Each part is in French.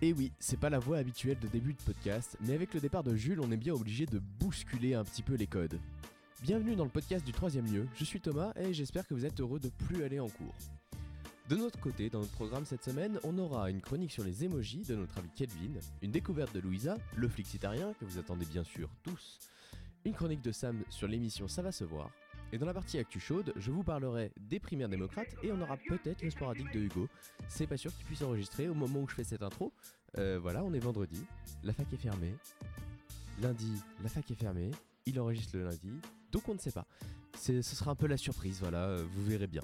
Et oui, c'est pas la voix habituelle de début de podcast, mais avec le départ de Jules, on est bien obligé de bousculer un petit peu les codes. Bienvenue dans le podcast du troisième lieu, je suis Thomas et j'espère que vous êtes heureux de plus aller en cours. De notre côté, dans notre programme cette semaine, on aura une chronique sur les émojis de notre ami Kelvin, une découverte de Louisa, le flixitarien que vous attendez bien sûr tous, une chronique de Sam sur l'émission Ça va se voir, et dans la partie Actu chaude, je vous parlerai des primaires démocrates et on aura peut-être le sporadique de Hugo. C'est pas sûr qu'il puisse enregistrer au moment où je fais cette intro. Euh, voilà, on est vendredi, la fac est fermée. Lundi, la fac est fermée. Il enregistre le lundi, donc on ne sait pas. Ce sera un peu la surprise, voilà, euh, vous verrez bien.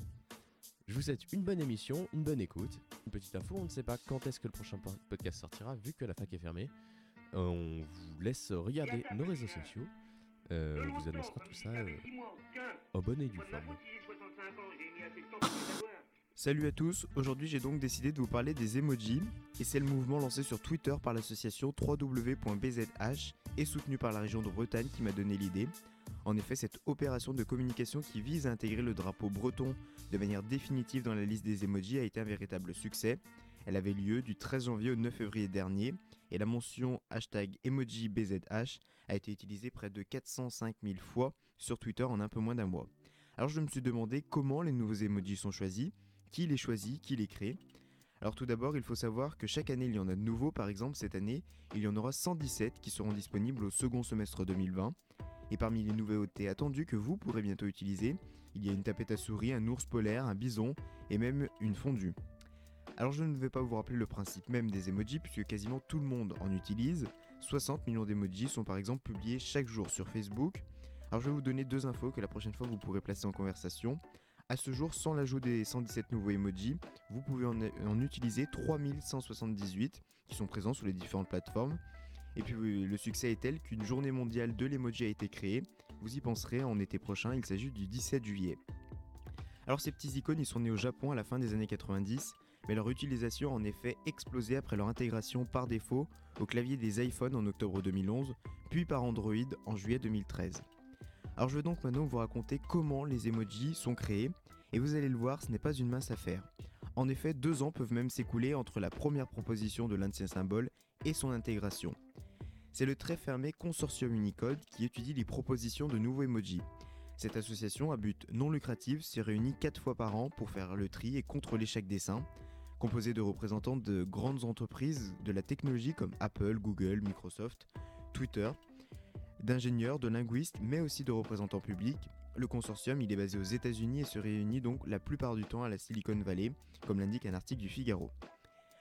Je vous souhaite une bonne émission, une bonne écoute. Une petite info, on ne sait pas quand est-ce que le prochain podcast sortira vu que la fac est fermée. On vous laisse regarder nos réseaux sociaux. Euh, on vous annoncera tout ça euh, en bonne et due forme. Salut à tous, aujourd'hui j'ai donc décidé de vous parler des emojis et c'est le mouvement lancé sur Twitter par l'association www.bzh et soutenu par la région de Bretagne qui m'a donné l'idée. En effet, cette opération de communication qui vise à intégrer le drapeau breton de manière définitive dans la liste des emojis a été un véritable succès. Elle avait lieu du 13 janvier au 9 février dernier et la mention hashtag EmojiBZH a été utilisée près de 405 000 fois sur Twitter en un peu moins d'un mois. Alors je me suis demandé comment les nouveaux emojis sont choisis, qui les choisit, qui les crée. Alors tout d'abord, il faut savoir que chaque année il y en a de nouveaux, par exemple cette année, il y en aura 117 qui seront disponibles au second semestre 2020. Et parmi les nouveautés attendues que vous pourrez bientôt utiliser, il y a une tapette à souris, un ours polaire, un bison et même une fondue. Alors je ne vais pas vous rappeler le principe même des emojis puisque quasiment tout le monde en utilise. 60 millions d'emojis sont par exemple publiés chaque jour sur Facebook. Alors je vais vous donner deux infos que la prochaine fois vous pourrez placer en conversation. A ce jour, sans l'ajout des 117 nouveaux emojis, vous pouvez en, en, utiliser 3178 qui sont présents sur les différentes plateformes. Et puis le succès est tel qu'une journée mondiale de l'emoji a été créée. Vous y penserez en été prochain, il s'agit du 17 juillet. Alors ces petits icônes, ils sont nés au Japon à la fin des années 90 mais leur utilisation a en effet explosé après leur intégration par défaut au clavier des iPhones en octobre 2011, puis par Android en juillet 2013. Alors je vais donc maintenant vous raconter comment les emojis sont créés, et vous allez le voir, ce n'est pas une mince affaire. En effet, deux ans peuvent même s'écouler entre la première proposition de ces symboles et son intégration. C'est le très fermé Consortium Unicode qui étudie les propositions de nouveaux emojis. Cette association à but non lucratif s'est réunie 4 fois par an pour faire le tri et contrôler chaque dessin, composé de représentants de grandes entreprises de la technologie comme Apple, Google, Microsoft, Twitter, d'ingénieurs, de linguistes, mais aussi de représentants publics. Le consortium, il est basé aux États-Unis et se réunit donc la plupart du temps à la Silicon Valley, comme l'indique un article du Figaro.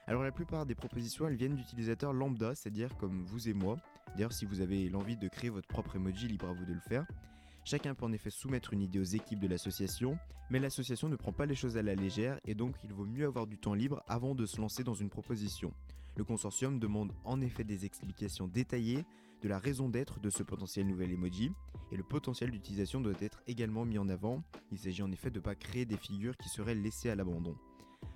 Alors la plupart des propositions, elles viennent d'utilisateurs lambda, c'est-à-dire comme vous et moi. D'ailleurs, si vous avez l'envie de créer votre propre emoji, libre à vous de le faire. Chacun peut en effet soumettre une idée aux équipes de l'association, mais l'association ne prend pas les choses à la légère et donc il vaut mieux avoir du temps libre avant de se lancer dans une proposition. Le consortium demande en effet des explications détaillées de la raison d'être de ce potentiel nouvel emoji et le potentiel d'utilisation doit être également mis en avant. Il s'agit en effet de ne pas créer des figures qui seraient laissées à l'abandon.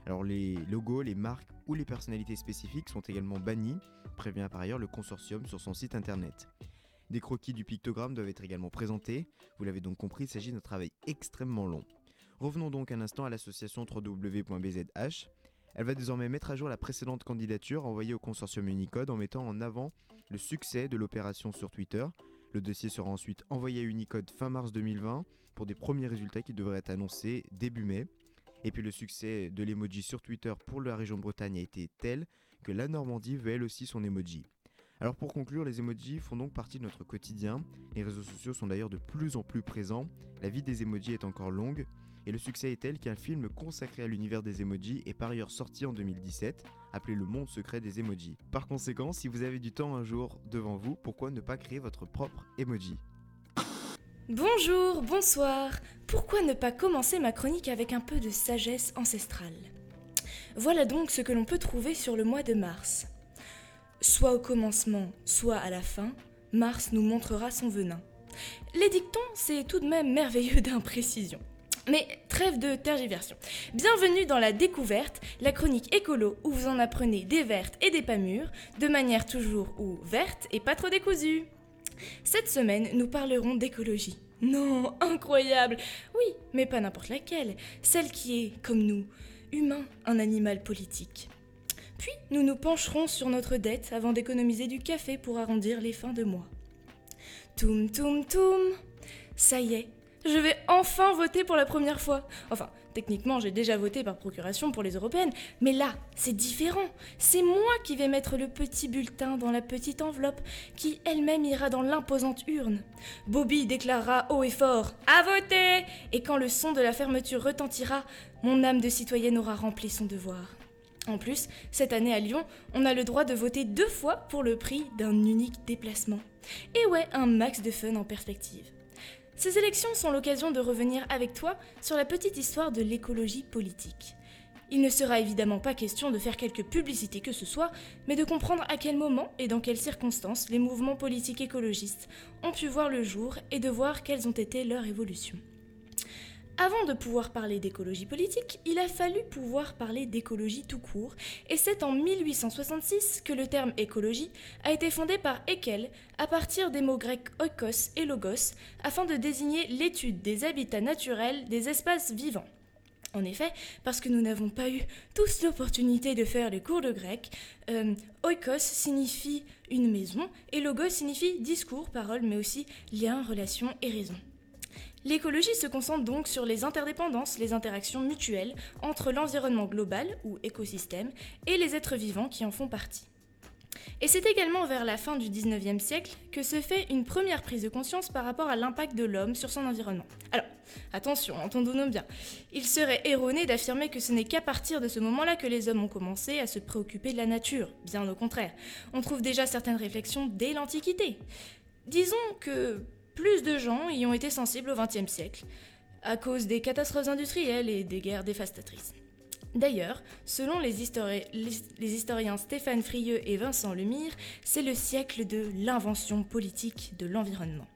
Alors les logos, les marques ou les personnalités spécifiques sont également bannis, prévient par ailleurs le consortium sur son site internet. Des croquis du pictogramme doivent être également présentés. Vous l'avez donc compris, il s'agit d'un travail extrêmement long. Revenons donc un instant à l'association www.bzh. Elle va désormais mettre à jour la précédente candidature envoyée au consortium Unicode en mettant en avant le succès de l'opération sur Twitter. Le dossier sera ensuite envoyé à Unicode fin mars 2020 pour des premiers résultats qui devraient être annoncés début mai. Et puis le succès de l'emoji sur Twitter pour la région Bretagne a été tel que la Normandie veut elle aussi son emoji. Alors pour conclure, les emojis font donc partie de notre quotidien. Les réseaux sociaux sont d'ailleurs de plus en plus présents. La vie des emojis est encore longue. Et le succès est tel qu'un film consacré à l'univers des emojis est par ailleurs sorti en 2017, appelé Le Monde secret des emojis. Par conséquent, si vous avez du temps un jour devant vous, pourquoi ne pas créer votre propre emoji? Bonjour, bonsoir. Pourquoi ne pas commencer ma chronique avec un peu de sagesse ancestrale? Voilà donc ce que l'on peut trouver sur le mois de mars. Soit au commencement, soit à la fin, Mars nous montrera son venin. Les dictons, c'est tout de même merveilleux d'imprécision. Mais trêve de tergiversion. Bienvenue dans la découverte, la chronique écolo où vous en apprenez des vertes et des pas mûres, de manière toujours ou verte et pas trop décousue. Cette semaine, nous parlerons d'écologie. Non, incroyable Oui, mais pas n'importe laquelle, celle qui est, comme nous, humain, un animal politique. Puis, nous nous pencherons sur notre dette avant d'économiser du café pour arrondir les fins de mois. Toum toum toum Ça y est, je vais enfin voter pour la première fois. Enfin, techniquement, j'ai déjà voté par procuration pour les européennes, mais là, c'est différent. C'est moi qui vais mettre le petit bulletin dans la petite enveloppe qui elle-même ira dans l'imposante urne. Bobby déclarera haut et fort À voter Et quand le son de la fermeture retentira, mon âme de citoyenne aura rempli son devoir. En plus, cette année à Lyon, on a le droit de voter deux fois pour le prix d'un unique déplacement. Et ouais, un max de fun en perspective. Ces élections sont l'occasion de revenir avec toi sur la petite histoire de l'écologie politique. Il ne sera évidemment pas question de faire quelque publicité que ce soit, mais de comprendre à quel moment et dans quelles circonstances les mouvements politiques écologistes ont pu voir le jour et de voir quelles ont été leurs évolutions. Avant de pouvoir parler d'écologie politique, il a fallu pouvoir parler d'écologie tout court, et c'est en 1866 que le terme écologie a été fondé par Haeckel à partir des mots grecs oikos et logos, afin de désigner l'étude des habitats naturels des espaces vivants. En effet, parce que nous n'avons pas eu tous l'opportunité de faire les cours de grec, euh, oikos signifie une maison et logos signifie discours, parole, mais aussi lien, relation et raison. L'écologie se concentre donc sur les interdépendances, les interactions mutuelles entre l'environnement global ou écosystème et les êtres vivants qui en font partie. Et c'est également vers la fin du 19e siècle que se fait une première prise de conscience par rapport à l'impact de l'homme sur son environnement. Alors, attention, entendons-nous bien. Il serait erroné d'affirmer que ce n'est qu'à partir de ce moment-là que les hommes ont commencé à se préoccuper de la nature. Bien au contraire. On trouve déjà certaines réflexions dès l'Antiquité. Disons que plus de gens y ont été sensibles au XXe siècle, à cause des catastrophes industrielles et des guerres dévastatrices. D'ailleurs, selon les, historiens Stéphane Frieux et Vincent Lemire, c'est le siècle de l'invention politique de l'environnement.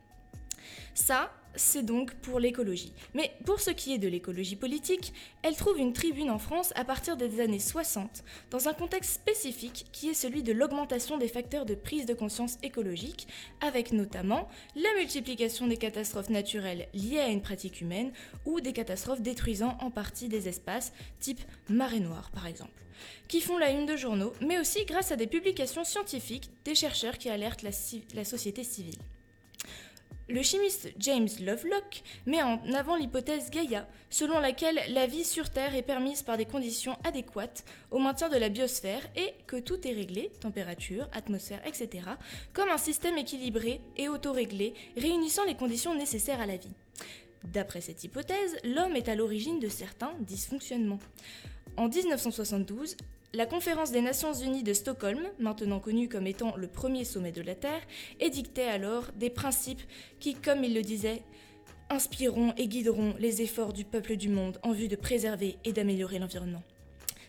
C'est donc pour l'écologie. Mais pour ce qui est de l'écologie politique, elle trouve une tribune en France à partir des années 60, dans un contexte spécifique qui est celui de l'augmentation des facteurs de prise de conscience écologique, avec notamment la multiplication des catastrophes naturelles liées à une pratique humaine ou des catastrophes détruisant en partie des espaces, type marée noire par exemple, qui font la une de journaux, mais aussi grâce à des publications scientifiques des chercheurs qui alertent la, la société civile. Le chimiste James Lovelock met en avant l'hypothèse Gaïa, selon laquelle la vie sur Terre est permise par des conditions adéquates au maintien de la biosphère et que tout est réglé, température, atmosphère, etc., comme un système équilibré et autoréglé réunissant les conditions nécessaires à la vie. D'après cette hypothèse, l'homme est à l'origine de certains dysfonctionnements. En 1972, la conférence des Nations Unies de Stockholm, maintenant connue comme étant le premier sommet de la Terre, édictait alors des principes qui, comme il le disait, inspireront et guideront les efforts du peuple du monde en vue de préserver et d'améliorer l'environnement.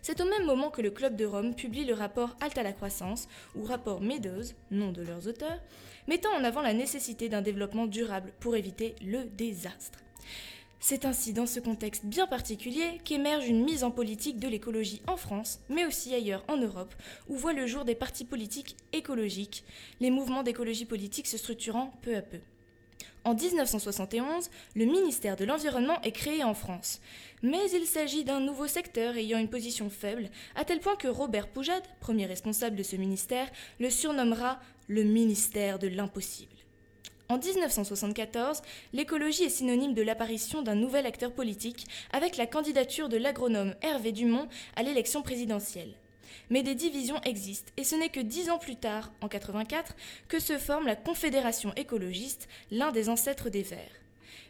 C'est au même moment que le Club de Rome publie le rapport Halte à la croissance, ou rapport Meadows, nom de leurs auteurs, mettant en avant la nécessité d'un développement durable pour éviter le désastre. C'est ainsi dans ce contexte bien particulier qu'émerge une mise en politique de l'écologie en France, mais aussi ailleurs en Europe, où voient le jour des partis politiques écologiques, les mouvements d'écologie politique se structurant peu à peu. En 1971, le ministère de l'Environnement est créé en France. Mais il s'agit d'un nouveau secteur ayant une position faible, à tel point que Robert Poujade, premier responsable de ce ministère, le surnommera le ministère de l'impossible. En 1974, l'écologie est synonyme de l'apparition d'un nouvel acteur politique avec la candidature de l'agronome Hervé Dumont à l'élection présidentielle. Mais des divisions existent et ce n'est que dix ans plus tard, en 84, que se forme la Confédération écologiste, l'un des ancêtres des Verts.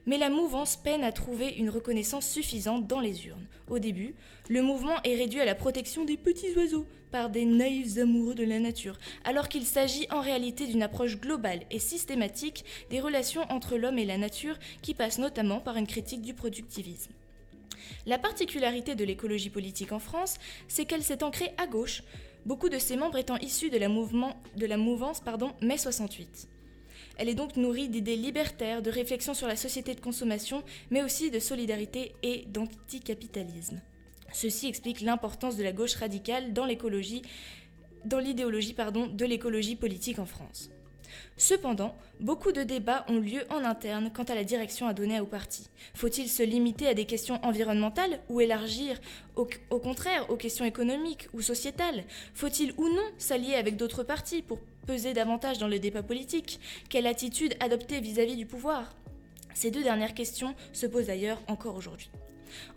Mais la mouvance peine à trouver une reconnaissance suffisante dans les urnes. Au début, le mouvement est réduit à la protection des petits oiseaux par des naïfs amoureux de la nature, alors qu'il s'agit en réalité d'une approche globale et systématique des relations entre l'homme et la nature qui passe notamment par une critique du productivisme. La particularité de l'écologie politique en France, c'est qu'elle s'est ancrée à gauche, beaucoup de ses membres étant issus de la, mouvance mai 68. Elle est donc nourrie d'idées libertaires, de réflexion sur la société de consommation, mais aussi de solidarité et d'anticapitalisme. Ceci explique l'importance de la gauche radicale dans l'idéologie de l'écologie politique en France. Cependant, beaucoup de débats ont lieu en interne quant à la direction à donner au parti. Faut-il se limiter à des questions environnementales ou élargir au, contraire aux questions économiques ou sociétales? Faut-il ou non s'allier avec d'autres partis pour peser davantage dans le débat politique? Quelle attitude adopter vis-à-vis du pouvoir? Ces deux dernières questions se posent d'ailleurs encore aujourd'hui.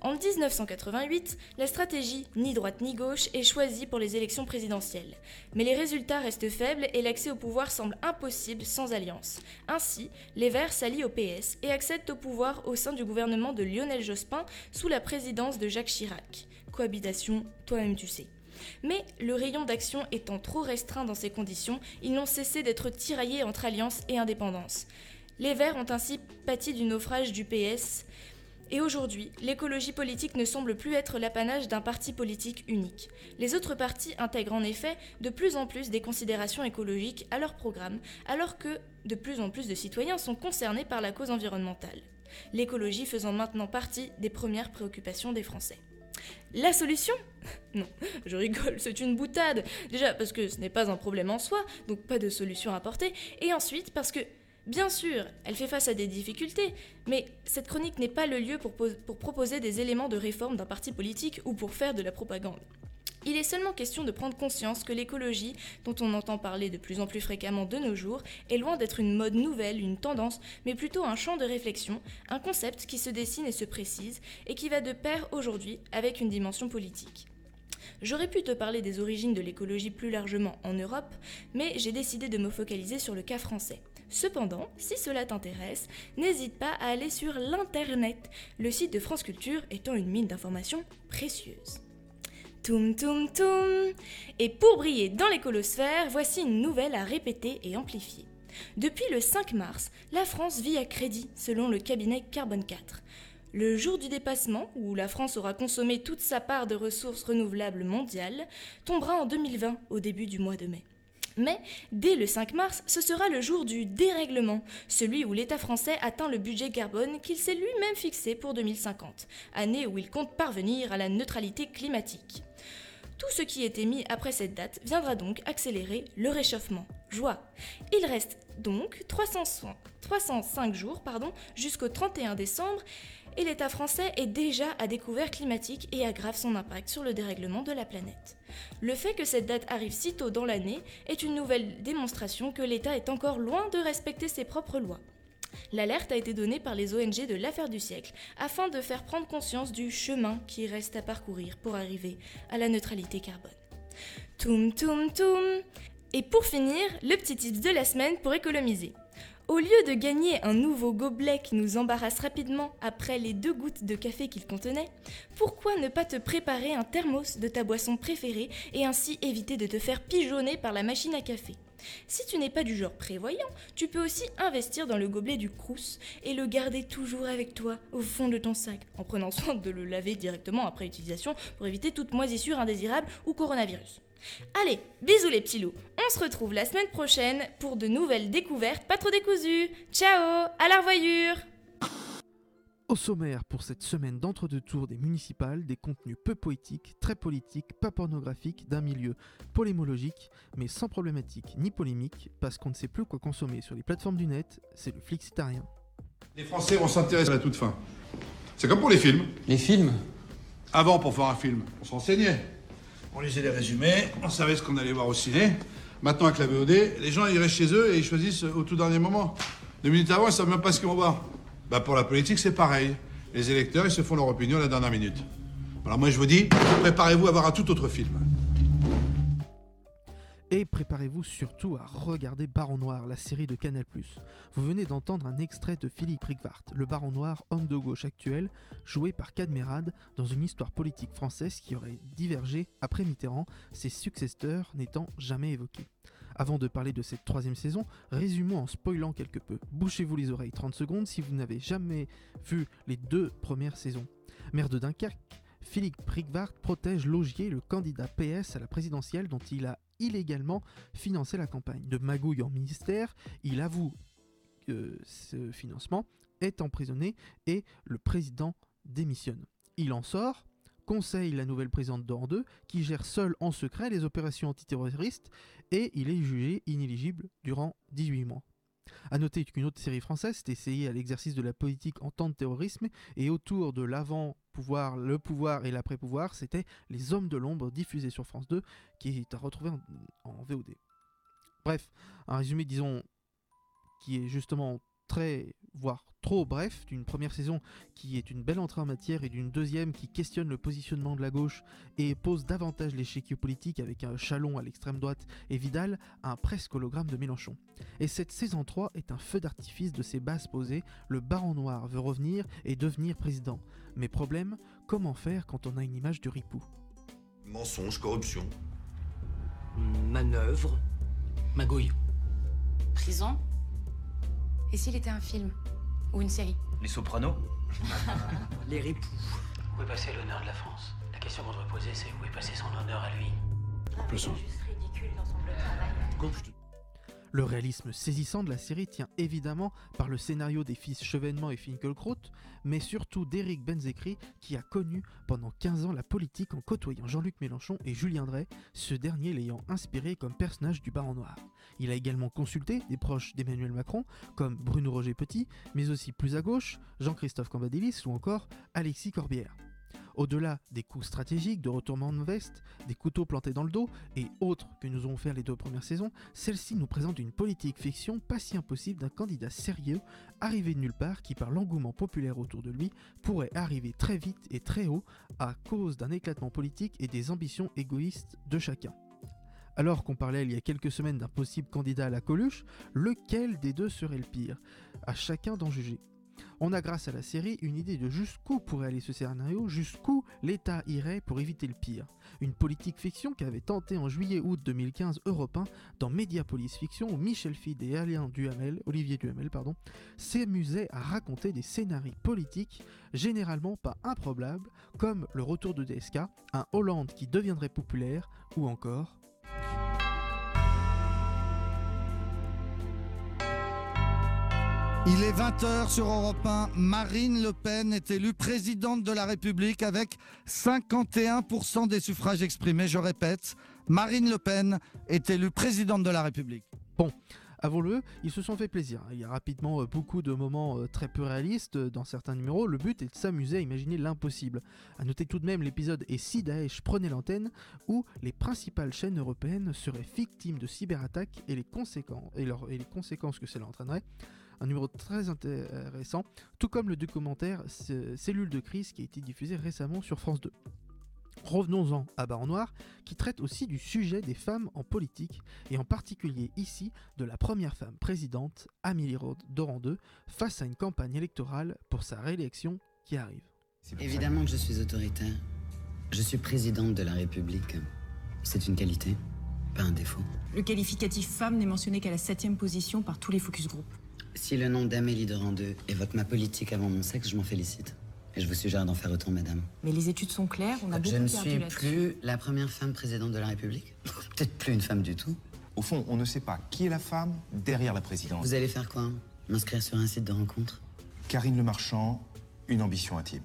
En 1988, la stratégie ni droite ni gauche est choisie pour les élections présidentielles. Mais les résultats restent faibles et l'accès au pouvoir semble impossible sans alliance. Ainsi, les Verts s'allient au PS et accèdent au pouvoir au sein du gouvernement de Lionel Jospin sous la présidence de Jacques Chirac. Cohabitation, toi-même tu sais. Mais le rayon d'action étant trop restreint dans ces conditions, ils n'ont cessé d'être tiraillés entre alliance et indépendance. Les Verts ont ainsi pâti du naufrage du PS, et aujourd'hui, l'écologie politique ne semble plus être l'apanage d'un parti politique unique. Les autres partis intègrent en effet de plus en plus des considérations écologiques à leur programme, alors que de plus en plus de citoyens sont concernés par la cause environnementale. L'écologie faisant maintenant partie des premières préoccupations des Français. La solution Non, je rigole, c'est une boutade. Déjà parce que ce n'est pas un problème en soi, donc pas de solution à apporter, et ensuite parce que Bien sûr, elle fait face à des difficultés, mais cette chronique n'est pas le lieu pour, proposer des éléments de réforme d'un parti politique ou pour faire de la propagande. Il est seulement question de prendre conscience que l'écologie, dont on entend parler de plus en plus fréquemment de nos jours, est loin d'être une mode nouvelle, une tendance, mais plutôt un champ de réflexion, un concept qui se dessine et se précise, et qui va de pair aujourd'hui avec une dimension politique. J'aurais pu te parler des origines de l'écologie plus largement en Europe, mais j'ai décidé de me focaliser sur le cas français. Cependant, si cela t'intéresse, n'hésite pas à aller sur l'Internet, le site de France Culture étant une mine d'informations précieuses. Toum toum toum Et pour briller dans l'écolosphère, voici une nouvelle à répéter et amplifier. Depuis le 5 mars, la France vit à crédit selon le cabinet Carbone 4. Le jour du dépassement, où la France aura consommé toute sa part de ressources renouvelables mondiales, tombera en 2020 au début du mois de mai. Mais dès le 5 mars, ce sera le jour du dérèglement, celui où l'État français atteint le budget carbone qu'il s'est lui-même fixé pour 2050, année où il compte parvenir à la neutralité climatique. Tout ce qui est émis après cette date viendra donc accélérer le réchauffement. Joie. Il reste donc 305 jours jusqu'au 31 décembre et l'État français est déjà à découvert climatique et aggrave son impact sur le dérèglement de la planète. Le fait que cette date arrive si tôt dans l'année est une nouvelle démonstration que l'État est encore loin de respecter ses propres lois. L'alerte a été donnée par les ONG de l'affaire du siècle afin de faire prendre conscience du chemin qui reste à parcourir pour arriver à la neutralité carbone. Toum toum toum Et pour finir, le petit tips de la semaine pour économiser. Au lieu de gagner un nouveau gobelet qui nous embarrasse rapidement après les deux gouttes de café qu'il contenait, pourquoi ne pas te préparer un thermos de ta boisson préférée et ainsi éviter de te faire pigeonner par la machine à café? Si tu n'es pas du genre prévoyant, tu peux aussi investir dans le gobelet du Crous et le garder toujours avec toi au fond de ton sac, en prenant soin de le laver directement après utilisation pour éviter toute moisissure indésirable ou coronavirus. Allez, bisous les petits loups. On se retrouve la semaine prochaine pour de nouvelles découvertes pas trop décousues. Ciao, à la revoyure Au sommaire pour cette semaine d'entre-deux tours des municipales, des contenus peu poétiques, très politiques, pas pornographiques, d'un milieu polémologique, mais sans problématique ni polémique, parce qu'on ne sait plus quoi consommer sur les plateformes du net, c'est le flixitarien. Les Français vont s'intéresser à la toute fin. C'est comme pour les films. Les films? Avant, pour faire un film, on se renseignait. On lisait les résumés, on savait ce qu'on allait voir au ciné. Maintenant, avec la VOD, les gens ils restent chez eux et ils choisissent au tout dernier moment. Deux minutes avant, ils savent même pas ce qu'ils vont voir. Bah pour la politique, c'est pareil. Les électeurs, ils se font leur opinion à la dernière minute. Alors moi, je vous dis, préparez-vous à voir un tout autre film. Et préparez-vous surtout à regarder Baron Noir, la série de Canal+. Vous venez d'entendre un extrait de Philippe Rickwart, le Baron Noir, homme de gauche actuel, joué par Cadmerade dans une histoire politique française qui aurait divergé après Mitterrand, ses successeurs n'étant jamais évoqués. Avant de parler de cette troisième saison, résumons en spoilant quelque peu. Bouchez-vous les oreilles 30 secondes si vous n'avez jamais vu les deux premières saisons. Maire de Dunkerque, Philippe Rickwart protège Logier, le candidat PS à la présidentielle dont il a illégalement financé la campagne. De magouille en ministère, il avoue que ce financement est emprisonné et le président démissionne. Il en sort, conseille la nouvelle présidente d'Or 2 qui gère seule en secret les opérations antiterroristes et il est jugé inéligible durant 18 mois. A noter qu'une autre série française s'est essayée à l'exercice de la politique en temps de terrorisme et autour de l'avant-pouvoir, le pouvoir et l'après-pouvoir, c'était Les Hommes de l'ombre diffusé sur France 2 qui est à retrouver en VOD. Bref, un résumé disons qui est justement très, voire trop bref, d'une première saison qui est une belle entrée en matière et d'une deuxième qui questionne le positionnement de la gauche et pose davantage l'échiquier politique avec un Chalon à l'extrême droite et Vidal un presque hologramme de Mélenchon. Et cette saison 3 est un feu d'artifice de ces bases posées, le baron noir veut revenir et devenir président. Mais problème, comment faire quand on a une image de ripou? Mensonge, corruption. Manœuvre, magouille. Prison? Et s'il était un film Ou une série Les sopranos Les ripoux. Où est passé l'honneur de la France? La question qu'on devrait poser, c'est où est passé son honneur à lui? Plus ridicule dans son bleu travail. Le réalisme saisissant de la série tient évidemment par le scénario des fils Chevènement et Finkelkraut, mais surtout d'Éric Benzekri qui a connu pendant 15 ans la politique en côtoyant Jean-Luc Mélenchon et Julien Drey, ce dernier l'ayant inspiré comme personnage du Baron Noir. Il a également consulté des proches d'Emmanuel Macron comme Bruno Roger Petit, mais aussi plus à gauche Jean-Christophe Cambadélis ou encore Alexis Corbière. Au-delà des coups stratégiques de retournement de veste, des couteaux plantés dans le dos et autres que nous avons fait les deux premières saisons, celle-ci nous présente une politique fiction pas si impossible d'un candidat sérieux, arrivé de nulle part, qui par l'engouement populaire autour de lui, pourrait arriver très vite et très haut à cause d'un éclatement politique et des ambitions égoïstes de chacun. Alors qu'on parlait il y a quelques semaines d'un possible candidat à la Coluche, lequel des deux serait le pire? À chacun d'en juger. On a grâce à la série une idée de jusqu'où pourrait aller ce scénario, jusqu'où l'État irait pour éviter le pire. Une politique fiction qu'avait tenté en juillet-août 2015 Europe 1 dans Mediapolis Fiction où Michel Fid et Duhamel, Olivier Duhamel pardon, s'amusaient à raconter des scénarios politiques généralement pas improbables comme le retour de DSK, un Hollande qui deviendrait populaire ou encore Il est 20h sur Europe 1. Marine Le Pen est élue présidente de la République avec 51% des suffrages exprimés. Je répète, Marine Le Pen est élue présidente de la République. Bon, avouons-le, ils se sont fait plaisir. Il y a rapidement euh, beaucoup de moments euh, très peu réalistes euh, dans certains numéros. Le but est de s'amuser à imaginer l'impossible. À noter tout de même l'épisode Et si Daesh prenait l'antenne, où les principales chaînes européennes seraient victimes de cyberattaques et les conséquences que cela entraînerait. Un numéro très intéressant, tout comme le documentaire Cellule de crise qui a été diffusé récemment sur France 2. Revenons-en à Baron Noir, qui traite aussi du sujet des femmes en politique, et en particulier ici de la première femme présidente, Amélie Rod- Doran II, face à une campagne électorale pour sa réélection qui arrive. Évidemment que je suis autoritaire. Je suis présidente de la République. C'est une qualité, pas un défaut. Le qualificatif femme n'est mentionné qu'à la septième position par tous les focus group. Si le nom d'Amélie de Randeux évoque ma politique avant mon sexe, je m'en félicite. Et je vous suggère d'en faire autant, madame. Mais les études sont claires, on a beaucoup Je ne suis plus la première femme présidente de la République. Peut-être plus une femme du tout. Au fond, on ne sait pas qui est la femme derrière la présidence. Vous allez faire quoi? M'inscrire sur un site de rencontre? Karine Le Marchand, une ambition intime.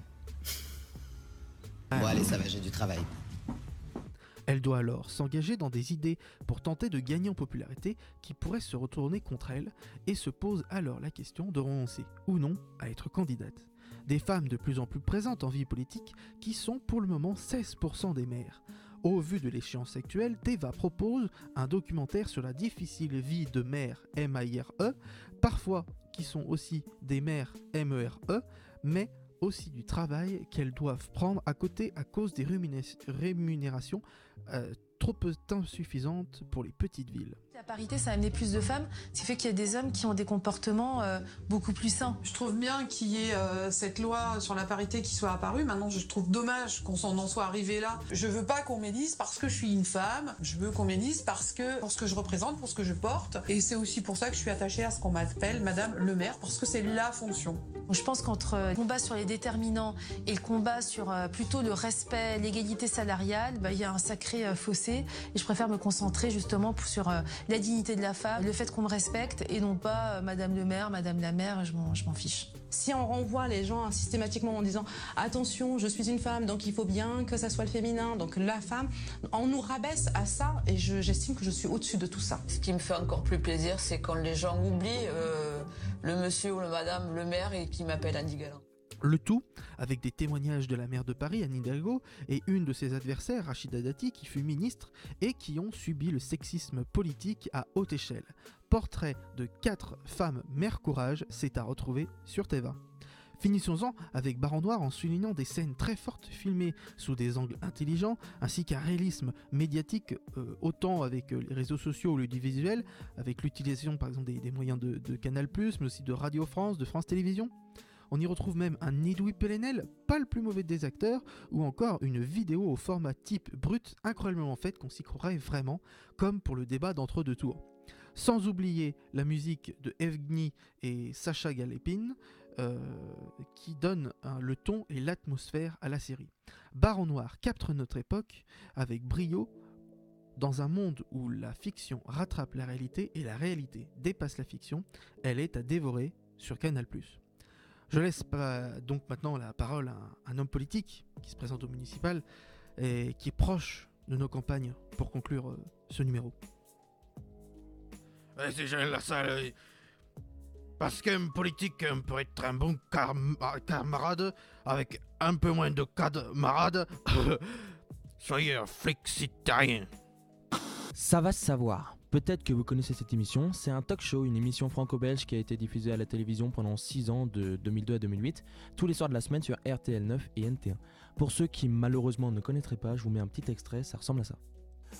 Bon, allez, ça va, j'ai du travail. Elle doit alors s'engager dans des idées pour tenter de gagner en popularité qui pourraient se retourner contre elle et se pose alors la question de renoncer ou non à être candidate. Des femmes de plus en plus présentes en vie politique qui sont pour le moment 16% des maires. Au vu de l'échéance actuelle, Teva propose un documentaire sur la difficile vie de maires M-A-I-R-E, parfois qui sont aussi des maires M-E-R-E, mais aussi du travail qu'elles doivent prendre à côté à cause des rémuné- rémunérations euh, trop peu insuffisante pour les petites villes. La parité, ça a amené plus de femmes, ce qui fait qu'il y a des hommes qui ont des comportements euh, beaucoup plus sains. Je trouve bien qu'il y ait euh, cette loi sur la parité qui soit apparue. Maintenant, je trouve dommage qu'on s'en en soit arrivé là. Je veux pas qu'on m'élise parce que je suis une femme. Je veux qu'on m'élise parce que pour ce que je représente, pour ce que je porte. Et c'est aussi pour ça que je suis attachée à ce qu'on m'appelle Madame le maire, parce que c'est la fonction. Je pense qu'entre le combat sur les déterminants et le combat sur euh, plutôt le respect, l'égalité salariale, bah, il y a un sacré euh, fossé. Et je préfère me concentrer justement sur euh, la dignité de la femme, le fait qu'on me respecte et non pas Madame le maire, Madame la maire, je m'en fiche. Si on renvoie les gens systématiquement en disant attention, je suis une femme, donc il faut bien que ça soit le féminin, donc la femme, on nous rabaisse à ça et j'estime que je suis au-dessus de tout ça. Ce qui me fait encore plus plaisir, c'est quand les gens oublient le monsieur ou le madame, le maire et qui m'appelle Andy Galland. Le tout avec des témoignages de la maire de Paris, Anne Hidalgo, et une de ses adversaires, Rachida Dati, qui fut ministre et qui ont subi le sexisme politique à haute échelle. Portrait de quatre femmes mère courage, c'est à retrouver sur TV. Finissons-en avec Baron Noir en soulignant des scènes très fortes filmées sous des angles intelligents, ainsi qu'un réalisme médiatique, euh, autant avec euh, les réseaux sociaux ou l'audiovisuel, avec l'utilisation par exemple des, moyens de, de Canal+, mais aussi de Radio France, de France Télévisions. On y retrouve même un Edoui Pellenel, pas le plus mauvais des acteurs, ou encore une vidéo au format type brut incroyablement faite qu'on s'y croirait vraiment, comme pour le débat d'entre deux tours. Sans oublier la musique de Evgeny et Sacha Galepin, euh, qui donne le ton et l'atmosphère à la série. Baron Noir capte notre époque avec brio dans un monde où la fiction rattrape la réalité et la réalité dépasse la fiction, elle est à dévorer sur Canal+. Je laisse donc maintenant la parole à un, homme politique qui se présente au municipal et qui est proche de nos campagnes pour conclure euh, ce numéro. c'est Jean Lassalle. Parce qu'un politique peut être un bon camarade avec un peu moins de camarades. Soyez un citoyen. Ça va se savoir. Peut-être que vous connaissez cette émission, c'est un talk show, une émission franco-belge qui a été diffusée à la télévision pendant 6 ans, de 2002 à 2008, tous les soirs de la semaine sur RTL9 et NT1. Pour ceux qui malheureusement ne connaîtraient pas, je vous mets un petit extrait, ça ressemble à ça.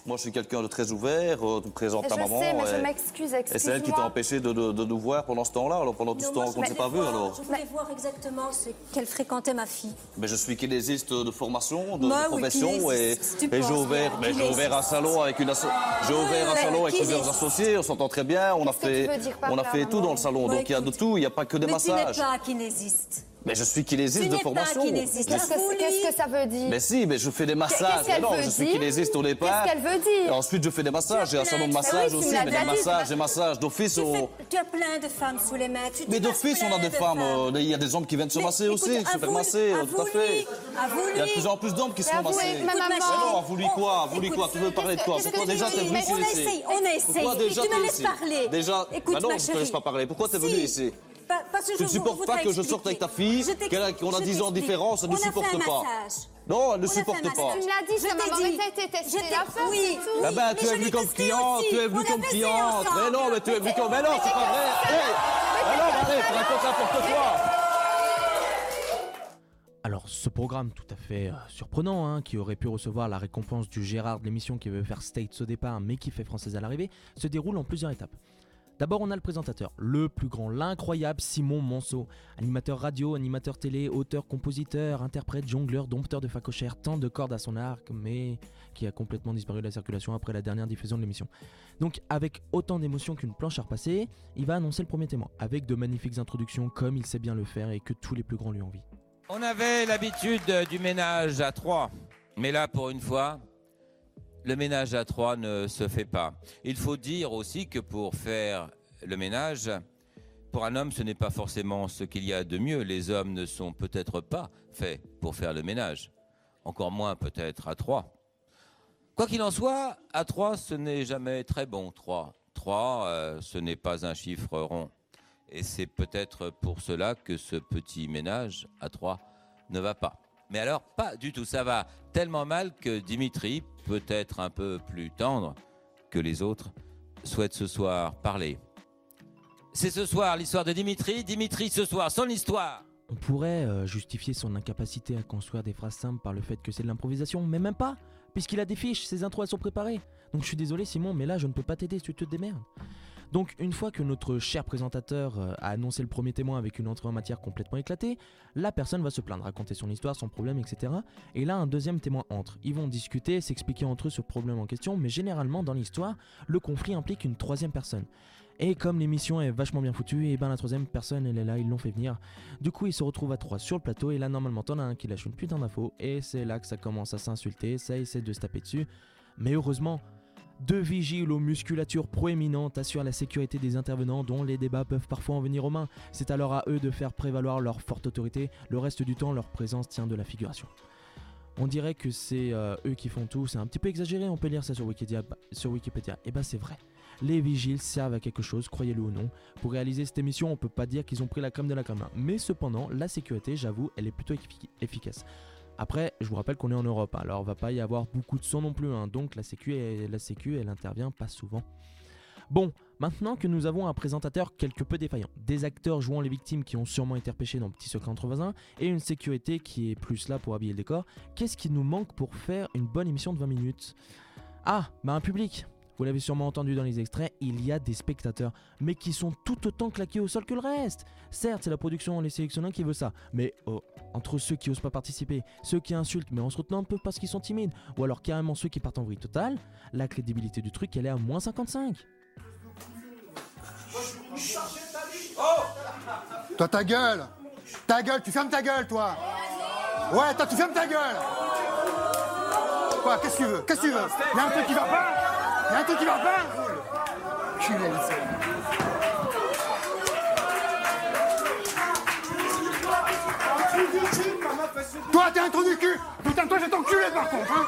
Moi, je suis quelqu'un de très ouvert, euh, tu présentes ta maman. Sais, mais et, je m'excuse, Et c'est elle qui t'a empêché de, de, nous voir pendant ce temps-là, alors pendant tout ce temps qu'on ne s'est pas vu alors. Je voulais voir exactement ce qu'elle fréquentait ma fille. Mais je suis kinésiste de formation, de, bah, profession, oui, et, et j'ai ouvert, mais j'ai ouvert un salon avec une j'ai ouvert un salon avec plusieurs associés, on s'entend très bien, on a fait, on a fait tout dans le salon, donc il y a de tout, il n'y a pas que des massages. Mais tu n'es pas kinésiste. Mais je suis kinésiste de formation. Qu'est-ce que, ça veut dire Mais si, mais je fais des massages. Mais non, je suis kinésiste au départ. Qu'est-ce qu'elle veut dire Et ensuite, je fais des massages. J'ai un salon de massage aussi, mais des massages, des massages d'office. Tu as plein de femmes sous les mains. mais d'office, on a des femmes. Il y a des hommes qui viennent se masser aussi, se faire masser, tout à fait. Il y a de plus en plus d'hommes qui se font masser. Mais non, vous lui quoi Vous lui quoi Tu veux parler de quoi Pourquoi déjà t'es venu ici On a essayé. Pourquoi déjà Tu me laisses parler. Déjà, Écoute, non, je te laisse pas parler. Pourquoi t'es venu ici parce que tu ne supportes pas que je sorte avec ta fille, qu'on a 10 ans de différence, elle ne supporte pas. Non, elle ne supporte pas. Tu me l'as dit, je t'ai dit. Je t'ai la oui. Ah ben, tu es venu comme cliente, tu es venu comme cliente. Mais non, mais tu es venu comme... Mais non, c'est pas vrai. Mais non, arrête, raconte n'importe quoi. Alors, ce programme tout à fait euh, surprenant, hein, qui aurait pu recevoir la récompense du Gérard de l'émission qui veut faire States au départ, mais qui fait Française à l'arrivée, se déroule en plusieurs étapes. D'abord, on a le présentateur, le plus grand, l'incroyable Simon Monceau. Animateur radio, animateur télé, auteur, compositeur, interprète, jongleur, dompteur de facochère, tant de cordes à son arc, mais qui a complètement disparu de la circulation après la dernière diffusion de l'émission. Donc, avec autant d'émotions qu'une planche à repasser, il va annoncer le premier témoin, avec de magnifiques introductions comme il sait bien le faire et que tous les plus grands lui envient. On avait l'habitude du ménage à trois, mais là, pour une fois, le ménage à trois ne se fait pas. Il faut dire aussi que pour faire le ménage, pour un homme, ce n'est pas forcément ce qu'il y a de mieux. Les hommes ne sont peut-être pas faits pour faire le ménage, encore moins peut-être à trois. Quoi qu'il en soit, à trois, ce n'est jamais très bon. Trois, trois, euh, ce n'est pas un chiffre rond. Et c'est peut-être pour cela que ce petit ménage à trois ne va pas. Mais alors, pas du tout. Ça va tellement mal que Dimitri, peut-être un peu plus tendre que les autres, souhaite ce soir parler. C'est ce soir l'histoire de Dimitri. Dimitri, ce soir, son histoire. On pourrait euh, justifier son incapacité à construire des phrases simples par le fait que c'est de l'improvisation, mais même pas, puisqu'il a des fiches, ses intros elles sont préparées. Donc je suis désolé Simon, mais là je ne peux pas t'aider, tu te démerdes. Donc une fois que notre cher présentateur euh, a annoncé le premier témoin avec une entrée en matière complètement éclatée, la personne va se plaindre, raconter son histoire, son problème, etc. Et là un deuxième témoin entre. Ils vont discuter, s'expliquer entre eux ce problème en question, mais généralement dans l'histoire, le conflit implique une troisième personne. Et comme l'émission est vachement bien foutue, et ben la troisième personne elle est là, ils l'ont fait venir. Du coup ils se retrouvent à trois sur le plateau et là normalement t'en as un qui lâche une putain d'info et c'est là que ça commence à s'insulter, ça essaie de se taper dessus. Mais heureusement, deux vigiles aux musculatures proéminentes assurent la sécurité des intervenants dont les débats peuvent parfois en venir aux mains. C'est alors à eux de faire prévaloir leur forte autorité, le reste du temps leur présence tient de la figuration. On dirait que c'est euh, eux qui font tout, c'est un petit peu exagéré, on peut lire ça sur Wikipédia. Sur Wikipédia. Et bah c'est vrai. Les vigiles servent à quelque chose, croyez-le ou non. Pour réaliser cette émission, on peut pas dire qu'ils ont pris la crème de la crème. Mais cependant, la sécurité, j'avoue, elle est plutôt efficace. Après, je vous rappelle qu'on est en Europe, alors va pas y avoir beaucoup de son non plus, hein. donc la sécu, elle, elle intervient pas souvent. Bon, maintenant que nous avons un présentateur quelque peu défaillant, des acteurs jouant les victimes qui ont sûrement été repêchés dans Petit Secret entre voisins, et une sécurité qui est plus là pour habiller le décor, qu'est-ce qui nous manque pour faire une bonne émission de 20 minutes? Ah, bah un public vous l'avez sûrement entendu dans les extraits, il y a des spectateurs, mais qui sont tout autant claqués au sol que le reste. Certes, c'est la production, les sélectionneurs qui veut ça, mais oh, entre ceux qui osent pas participer, ceux qui insultent mais en se retenant un peu parce qu'ils sont timides, ou alors carrément ceux qui partent en vrille totale, la crédibilité du truc elle est à moins 55. Toi ta gueule Ta gueule, tu fermes ta gueule toi Ouais, toi tu fermes ta gueule Quoi, qu'est-ce que tu veux Qu'est-ce que tu veux Y'a un truc qui va pas Y'a un truc qui va pas Culé, Toi, t'es un trou du cul. Putain, toi, je vais t'enculer par contre, hein.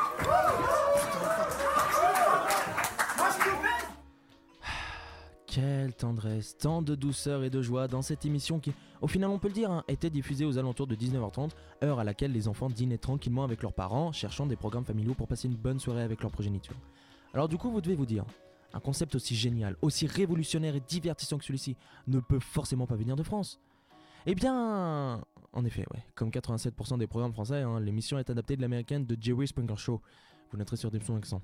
Quelle tendresse, tant de douceur et de joie dans cette émission qui, au final on peut le dire, hein, était diffusée aux alentours de 19h30, heure à laquelle les enfants dînaient tranquillement avec leurs parents, cherchant des programmes familiaux pour passer une bonne soirée avec leur progéniture. Alors du coup vous devez vous dire, un concept aussi génial, aussi révolutionnaire et divertissant que celui-ci ne peut forcément pas venir de France. Eh bien, en effet, comme 87% des programmes français, hein, l'émission est adaptée de l'américaine de Jerry Springer Show. Vous noterez sur des sons accent.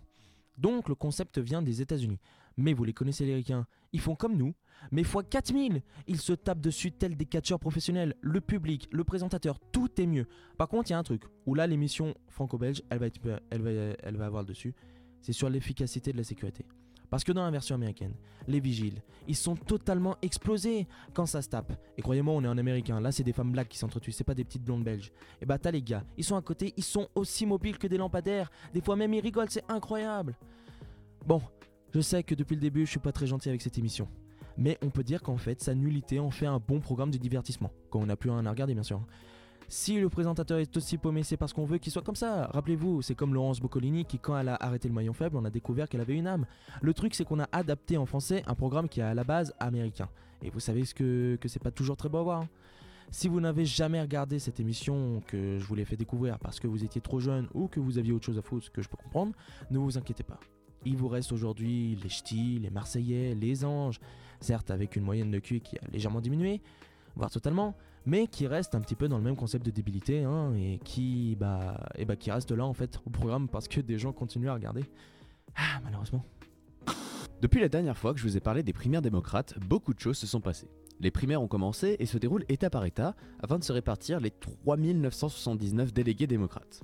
Donc le concept vient des États-Unis. Mais vous les connaissez les ricains, ils font comme nous, mais fois 4000 Ils se tapent dessus tels des catcheurs professionnels, le public, le présentateur, tout est mieux. Par contre, il y a un truc, où là l'émission franco-belge, elle va, elle, va, elle va avoir dessus, c'est sur l'efficacité de la sécurité. Parce que dans la version américaine, les vigiles, ils sont totalement explosés quand ça se tape. Et croyez-moi, on est en américain, là c'est des femmes blagues qui s'entretuent, c'est pas des petites blondes belges. Et bah t'as les gars, ils sont à côté, ils sont aussi mobiles que des lampadaires. Des fois même ils rigolent, c'est incroyable. Bon, je sais que depuis le début je suis pas très gentil avec cette émission. Mais on peut dire qu'en fait sa nullité en fait un bon programme de divertissement. Quand on n'a plus rien à regarder bien sûr. Si le présentateur est aussi paumé, c'est parce qu'on veut qu'il soit comme ça. Rappelez-vous, c'est comme Laurence Boccolini qui, quand elle a arrêté le maillon faible, on a découvert qu'elle avait une âme. Le truc, c'est qu'on a adapté en français un programme qui est à la base américain. Et vous savez ce que, que c'est pas toujours très beau à voir. Hein. Si vous n'avez jamais regardé cette émission que je vous l'ai fait découvrir parce que vous étiez trop jeune ou que vous aviez autre chose à foutre, que je peux comprendre, ne vous inquiétez pas. Il vous reste aujourd'hui les ch'tis, les marseillais, les anges, certes avec une moyenne de QI qui a légèrement diminué, voire totalement, mais qui reste un petit peu dans le même concept de débilité hein, et qui bah et bah qui reste là en fait au programme parce que des gens continuent à regarder. Ah malheureusement. Depuis la dernière fois que je vous ai parlé des primaires démocrates, beaucoup de choses se sont passées. Les primaires ont commencé et se déroulent état par état afin de se répartir les 3979 délégués démocrates.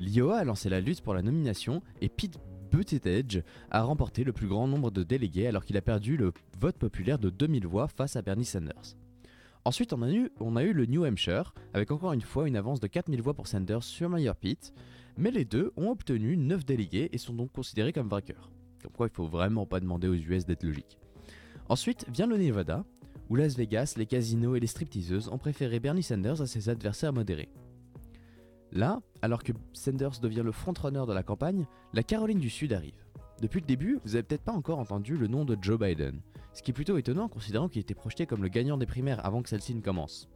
L'IOA a lancé la lutte pour la nomination et Pete Buttigieg a remporté le plus grand nombre de délégués alors qu'il a perdu le vote populaire de 2000 voix face à Bernie Sanders. Ensuite, on a, eu, le New Hampshire, avec encore une fois une avance de 4000 voix pour Sanders sur Mayor Pitt, mais les deux ont obtenu 9 délégués et sont donc considérés comme vainqueurs. Comme quoi, il faut vraiment pas demander aux US d'être logiques. Ensuite vient le Nevada, où Las Vegas, les casinos et les stripteaseuses ont préféré Bernie Sanders à ses adversaires modérés. Là, alors que Sanders devient le frontrunner de la campagne, la Caroline du Sud arrive. Depuis le début, vous avez peut-être pas encore entendu le nom de Joe Biden, ce qui est plutôt étonnant considérant qu'il était projeté comme le gagnant des primaires avant que celle-ci ne commence.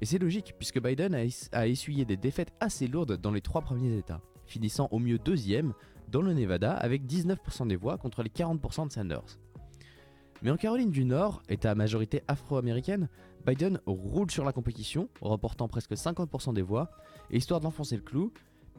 Et c'est logique, puisque Biden a, essuyé des défaites assez lourdes dans les trois premiers États, finissant au mieux deuxième dans le Nevada avec 19% des voix contre les 40% de Sanders. Mais en Caroline du Nord, État à majorité afro-américaine, Biden roule sur la compétition, remportant presque 50% des voix, et histoire d'enfoncer le clou,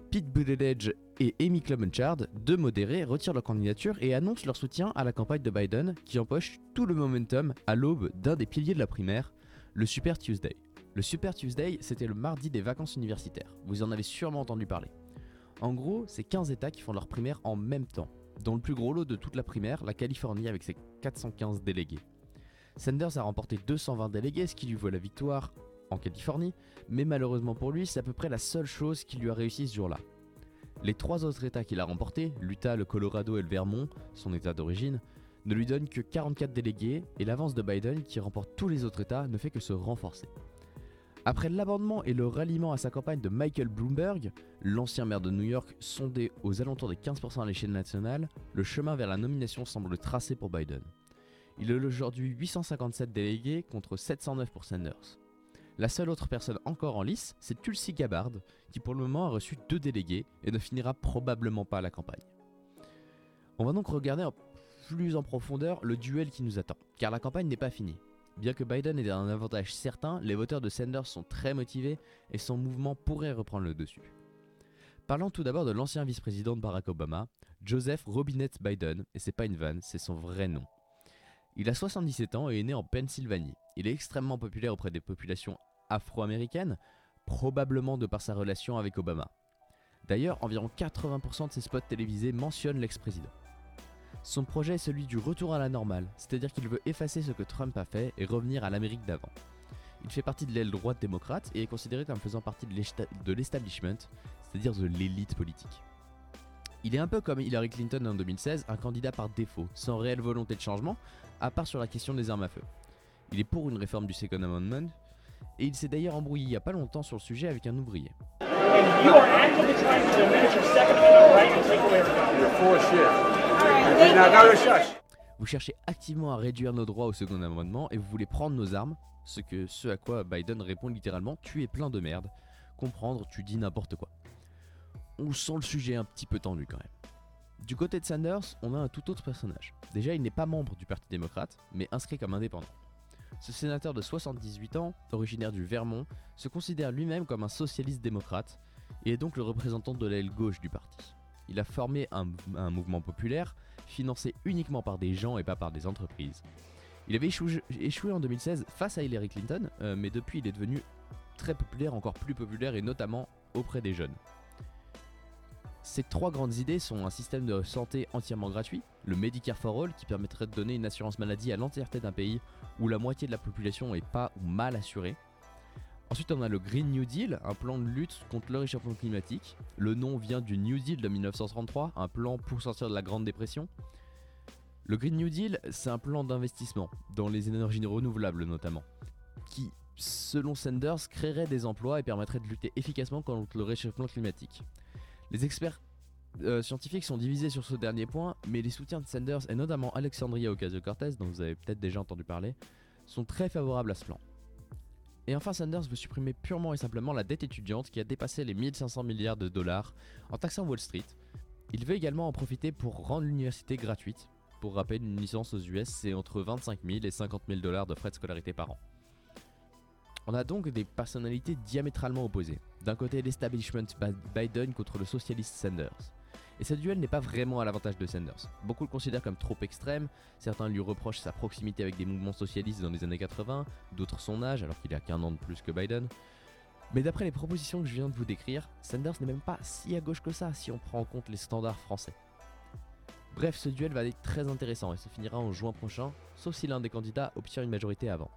Pete Buttigieg et Amy Klobuchar, deux modérés, retirent leur candidature et annoncent leur soutien à la campagne de Biden, qui empoche tout le momentum à l'aube d'un des piliers de la primaire, le Super Tuesday. Le Super Tuesday, c'était le mardi des vacances universitaires. Vous en avez sûrement entendu parler. En gros, c'est 15 États qui font leur primaire en même temps. Dans le plus gros lot de toute la primaire, la Californie avec ses 415 délégués. Sanders a remporté 220 délégués, ce qui lui vaut la victoire en Californie, mais malheureusement pour lui, c'est à peu près la seule chose qui lui a réussi ce jour-là. Les trois autres États qu'il a remportés, l'Utah, le Colorado et le Vermont, son État d'origine, ne lui donnent que 44 délégués et l'avance de Biden, qui remporte tous les autres États, ne fait que se renforcer. Après l'abandonnement et le ralliement à sa campagne de Michael Bloomberg, l'ancien maire de New York sondé aux alentours des 15% à l'échelle nationale, le chemin vers la nomination semble tracé pour Biden. Il a aujourd'hui 857 délégués contre 709 pour Sanders. La seule autre personne encore en lice, c'est Tulsi Gabbard, qui pour le moment a reçu deux délégués et ne finira probablement pas la campagne. On va donc regarder plus en profondeur le duel qui nous attend, car la campagne n'est pas finie. Bien que Biden ait un avantage certain, les voteurs de Sanders sont très motivés et son mouvement pourrait reprendre le dessus. Parlons tout d'abord de l'ancien vice-président de Barack Obama, Joseph Robinette Biden, et c'est pas une vanne, c'est son vrai nom. Il a 77 ans et est né en Pennsylvanie. Il est extrêmement populaire auprès des populations afro-américaines, probablement de par sa relation avec Obama. D'ailleurs, environ 80% de ses spots télévisés mentionnent l'ex-président. Son projet est celui du retour à la normale, c'est-à-dire qu'il veut effacer ce que Trump a fait et revenir à l'Amérique d'avant. Il fait partie de l'aile droite démocrate et est considéré comme faisant partie de l'establishment, c'est-à-dire de l'élite politique. Il est un peu comme Hillary Clinton en 2016, un candidat par défaut, sans réelle volonté de changement, à part sur la question des armes à feu. Il est pour une réforme du Second Amendment, et il s'est d'ailleurs embrouillé il n'y a pas longtemps sur le sujet avec un ouvrier. Vous cherchez activement à réduire nos droits au Second Amendement et vous voulez prendre nos armes, ce, que, ce à quoi Biden répond littéralement Tu es plein de merde. Comprendre, tu dis n'importe quoi. On sent le sujet un petit peu tendu quand même. Du côté de Sanders, on a un tout autre personnage. Déjà, il n'est pas membre du Parti démocrate, mais inscrit comme indépendant. Ce sénateur de 78 ans, originaire du Vermont, se considère lui-même comme un socialiste démocrate et est donc le représentant de l'aile gauche du parti. Il a formé un, mouvement populaire financé uniquement par des gens et pas par des entreprises. Il avait échoué, en 2016 face à Hillary Clinton, euh, mais depuis il est devenu très populaire, encore plus populaire et notamment auprès des jeunes. Ces trois grandes idées sont un système de santé entièrement gratuit, le Medicare for All qui permettrait de donner une assurance maladie à l'entièreté d'un pays où la moitié de la population est pas ou mal assurée. Ensuite, on a le Green New Deal, un plan de lutte contre le réchauffement climatique. Le nom vient du New Deal de 1933, un plan pour sortir de la Grande Dépression. Le Green New Deal, c'est un plan d'investissement dans les énergies renouvelables notamment, qui, selon Sanders, créerait des emplois et permettrait de lutter efficacement contre le réchauffement climatique. Les experts euh, scientifiques sont divisés sur ce dernier point, mais les soutiens de Sanders et notamment Alexandria Ocasio-Cortez, dont vous avez peut-être déjà entendu parler, sont très favorables à ce plan. Et enfin, Sanders veut supprimer purement et simplement la dette étudiante qui a dépassé les 1500 milliards de dollars en taxant Wall Street. Il veut également en profiter pour rendre l'université gratuite. Pour rappel, une licence aux US, c'est entre 25 000 et 50 000 dollars de frais de scolarité par an. On a donc des personnalités diamétralement opposées. D'un côté, l'establishment Biden contre le socialiste Sanders. Et ce duel n'est pas vraiment à l'avantage de Sanders. Beaucoup le considèrent comme trop extrême, certains lui reprochent sa proximité avec des mouvements socialistes dans les années 80, d'autres son âge alors qu'il a qu'un an de plus que Biden. Mais d'après les propositions que je viens de vous décrire, Sanders n'est même pas si à gauche que ça si on prend en compte les standards français. Bref, ce duel va être très intéressant et se finira en juin prochain, sauf si l'un des candidats obtient une majorité avant.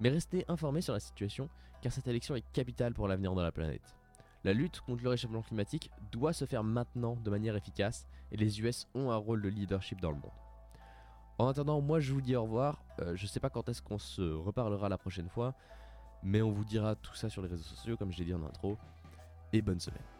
Mais restez informés sur la situation, car cette élection est capitale pour l'avenir de la planète. La lutte contre le réchauffement climatique doit se faire maintenant de manière efficace et les US ont un rôle de leadership dans le monde. En attendant, moi je vous dis au revoir. Euh, je sais pas quand est-ce qu'on se reparlera la prochaine fois, mais on vous dira tout ça sur les réseaux sociaux comme je l'ai dit en intro. Et bonne semaine.